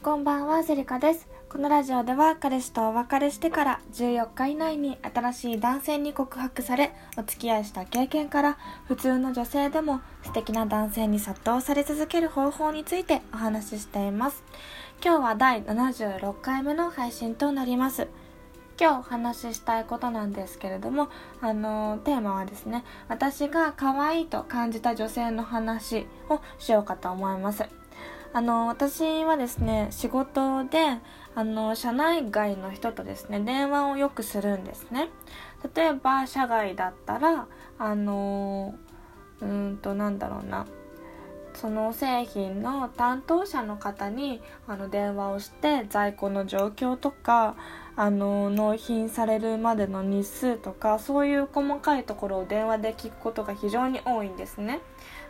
こんばんは、セリカです。このラジオでは彼氏とお別れしてから14日以内に新しい男性に告白されお付き合いした経験から普通の女性でも素敵な男性に殺到され続ける方法についてお話ししています。今日は第76回目の配信となります。今日お話ししたいことなんですけれども、あのテーマはですね、私が可愛いと感じた女性の話をしようかと思います。あの私はですね仕事であの社内外の人とですね電話をよくするんですね例えば社外だったらあのうんとなんだろうなその製品の担当者の方にあの電話をして在庫の状況とかあの納品されるまでの日数とかそういう細かいところを電話で聞くことが非常に多いんですね。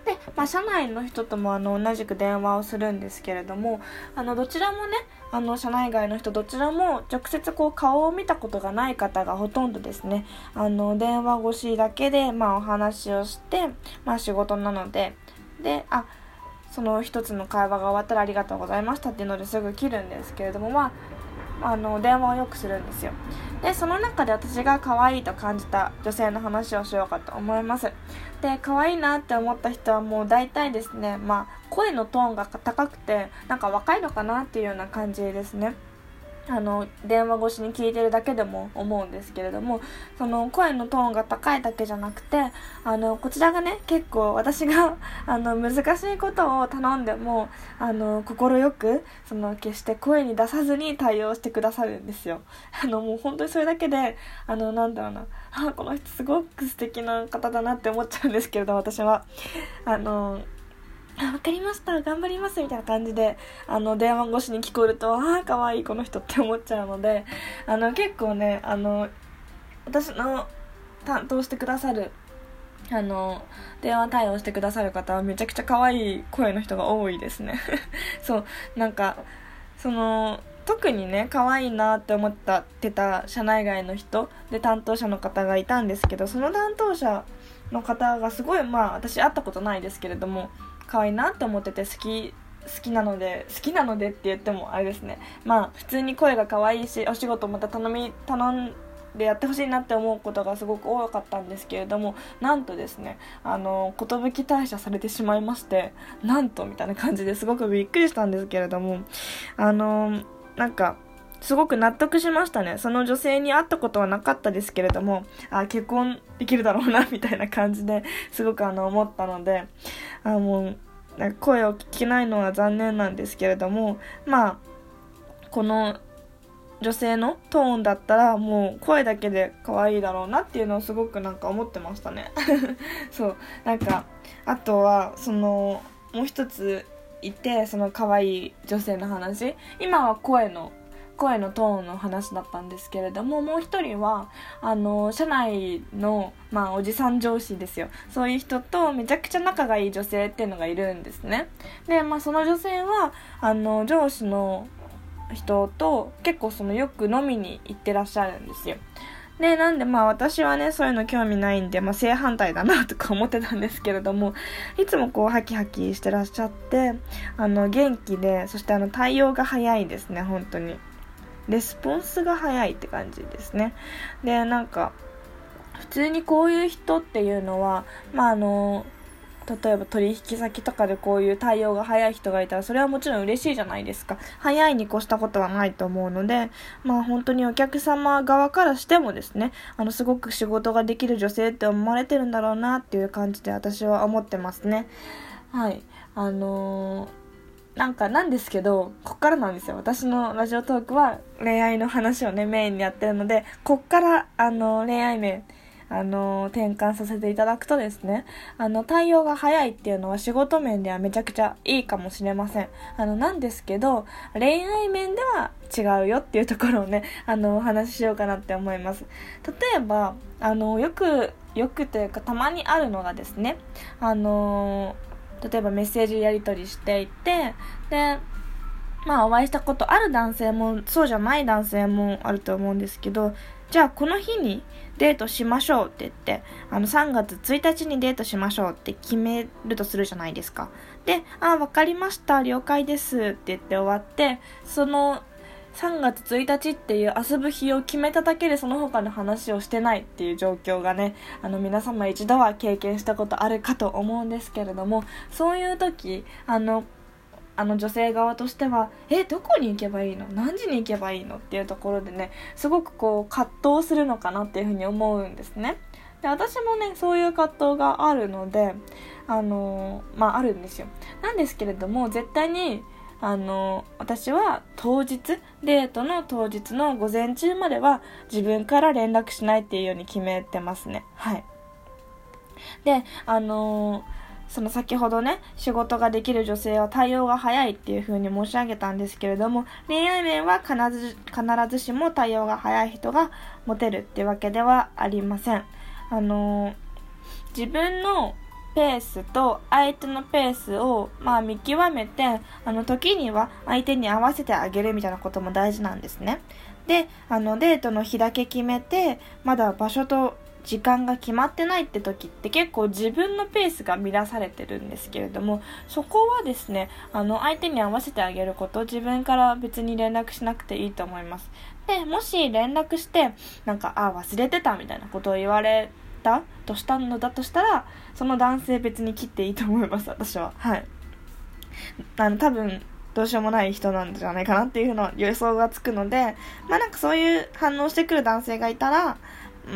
で、まあ、社内の人ともあの同じく電話をするんですけれどもあのどちらもねあの社内外の人どちらも直接こう顔を見たことがない方がほとんどですね。あの電話越しだけで、まあ、お話をして、まあ、仕事なので。であその一つの会話が終わったらありがとうございましたっていうのですぐ切るんですけれどもまああの電話をよくするんですよ。でその中で私が可愛いと感じた女性の話をしようかと思います。で可愛いなって思った人はもう大体ですねまあ声のトーンが高くてなんか若いのかなっていうような感じですね。あの電話越しに聞いてるだけでも思うんですけれどもその声のトーンが高いだけじゃなくてあのこちらがね結構私が あの難しいことを頼んでも快くその決して声に出さずに対応してくださるんですよ。あのもう本当にそれだけであのなんだろうなあこの人すごく素敵な方だなって思っちゃうんですけれど私は。あのあ、わかりました、頑張りますみたいな感じで、あの、電話越しに聞こえると、ああ、かわいいこの人って思っちゃうので、あの、結構ね、あの、私の担当してくださる、あの、電話対応してくださる方はめちゃくちゃ可愛い声の人が多いですね。そう、なんか、その、特にね可愛いなって思ったってた社内外の人で担当者の方がいたんですけどその担当者の方がすごいまあ私会ったことないですけれども可愛いなって思ってて好き好きなので好きなのでって言ってもあれですね。まあ普通に声が可愛いしお仕事また頼み頼んでやってほしいなって思うことがすごく多かったんですけれどもなんとですねあの寿退社されてしまいましてなんとみたいな感じですごくびっくりしたんですけれどもあのなんかすごく納得しましたね。その女性に会ったことはなかったですけれども、あ、結婚できるだろうな、みたいな感じですごくあの思ったので、あもう、声を聞けないのは残念なんですけれども、まあ、この女性のトーンだったらもう声だけで可愛いだろうなっていうのをすごくなんか思ってましたね。そう。なんか、あとは、その、もう一ついてその可愛い女性の話今は声の声のトーンの話だったんですけれどももう一人はあの社内の、まあ、おじさん上司ですよ。そういう人とめちゃくちゃ仲がいい女性っていうのがいるんですね。で、まあ、その女性はあの上司の人と結構そのよく飲みに行ってらっしゃるんですよ。で、なんでまあ私はね、そういうの興味ないんで、まあ正反対だなとか思ってたんですけれども、いつもこうハキハキしてらっしゃって、あの元気で、そしてあの対応が早いですね、本当に。レスポンスが早いって感じですね。で、なんか、普通にこういう人っていうのは、まああの、例えば取引先とかでこういう対応が早い人がいたらそれはもちろん嬉しいじゃないですか。早いに越したことはないと思うのでまあ本当にお客様側からしてもですねあのすごく仕事ができる女性って思われてるんだろうなっていう感じで私は思ってますね。はい。あのーなんかなんですけど、こっからなんですよ。私のラジオトークは恋愛の話をね、メインにやってるので、こっから、あの、恋愛面、あの、転換させていただくとですね、あの、対応が早いっていうのは仕事面ではめちゃくちゃいいかもしれません。あの、なんですけど、恋愛面では違うよっていうところをね、あの、お話ししようかなって思います。例えば、あの、よく、よくというかたまにあるのがですね、あの例えばメッセージやり取りしていて、で、まあお会いしたことある男性もそうじゃない男性もあると思うんですけどじゃあこの日にデートしましょうって言って、あの3月1日にデートしましょうって決めるとするじゃないですか。で、あ、分かりました、了解ですって言って終わって、その3月1日っていう遊ぶ日を決めただけでその他の話をしてないっていう状況がね、あの皆様一度は経験したことあるかと思うんですけれども、そういう時、あの、あの女性側としてはえどこに行けばいいの？何時に行けばいいの？っていうところでねすごくこう葛藤するのかなっていうふうに思うんですね。で私もねそういう葛藤があるのであのまああるんですよ。なんですけれども絶対にあの私は当日デートの当日の午前中までは自分から連絡しないっていうように決めてますねはいであのその先ほどね、仕事ができる女性は対応が早いっていう風に申し上げたんですけれども、恋愛面は必ず必ずしも対応が早い人がモテるってわけではありません。あの、自分のペースと相手のペースを、まあ、見極めて、あの、時には相手に合わせてあげるみたいなことも大事なんですね。で、あの、デートの日だけ決めて、まだ場所と時間が決まってないって時って結構自分のペースが乱されてるんですけれどもそこはですねあの相手に合わせてあげること自分から別に連絡しなくていいと思いますでもし連絡してなんかあ忘れてたみたいなことを言われたとしたのだとしたらその男性別に切っていいと思います私は。はい。あの多分どうしようもない人なんじゃないかなっていうの予想がつくのでまあなんかそういう反応してくる男性がいたら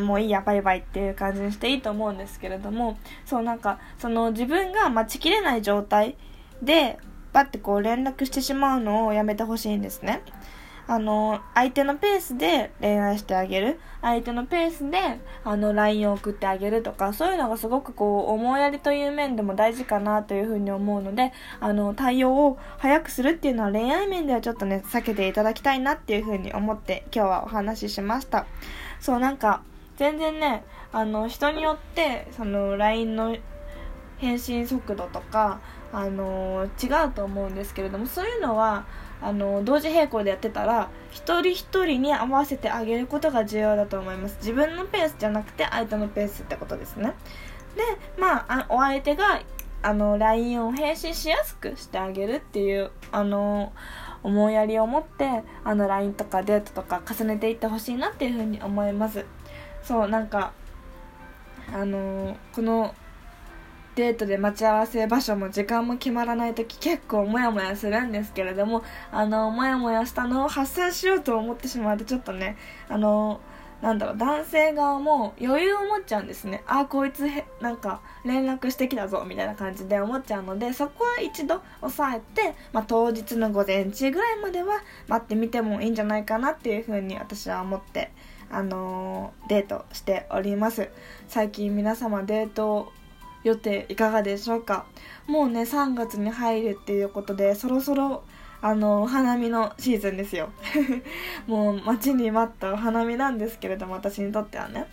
もういいやバイバイっていう感じにしていいと思うんですけれどもそうなんかその自分が待ちきれない状態でバッてこう連絡してしまうのをやめてほしいんですね。あの相手のペースで恋愛してあげる。相手のペースであの LINE を送ってあげるとかそういうのがすごくこう思いやりという面でも大事かなというふうに思うのであの対応を早くするっていうのは恋愛面ではちょっとね避けていただきたいなっていうふうに思って今日はお話ししました。そうなんか全然ねあの人によってその LINE の返信速度とかあの違うと思うんですけれどもそういうのはあの同時並行でやってたら一人一人に合わせてあげることが重要だと思います。自分のペースじゃなくて相手のペースってことですね。でまあお相手があの LINE を返信しやすくしてあげるっていうあの思いやりを持ってあの LINE とかデートとか重ねていってほしいなっていうふうに思います。そうなんかあの、このデートで待ち合わせ場所も時間も決まらない時結構モヤモヤするんですけれどもあのモヤモヤしたのを発散しようと思ってしまうとちょっとねあのなんだろう男性側も余裕を持っちゃうんですね。あこいつへなんか連絡してきたぞみたいな感じで思っちゃうのでそこは一度抑えて、まあ、当日の午前中ぐらいまでは待ってみてもいいんじゃないかなっていうふうに私は思ってあのー、デートしております。最近皆様デート予定いかがでしょうか？もうね3月に入るっていうことでそろそろあのお花見のシーズンですよ。もう待ちに待ったお花見なんですけれども私にとってはね。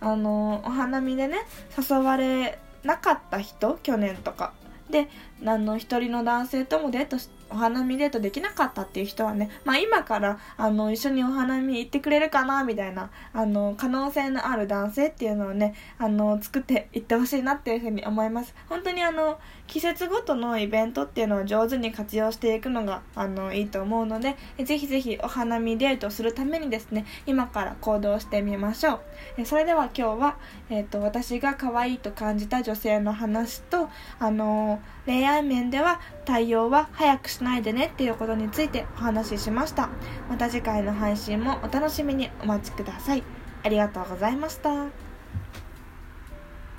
あのお花見でね誘われなかった人去年とか。であの一人の男性ともデートしお花見デートできなかったっていう人はね、まあ、今からあの一緒にお花見行ってくれるかなみたいなあの可能性のある男性っていうのをねあの作っていってほしいなっていうふうに思います。本当にあの季節ごとのイベントっていうのを上手に活用していくのがあのいいと思うのでぜひぜひお花見デートするためにですね今から行動してみましょう。それでは今日は、えーと、と私が可愛いと感じた女性の話とあの恋愛面では対応は早くしないでねっていうことについてお話ししました。また次回の配信もお楽しみにお待ちください。ありがとうございました。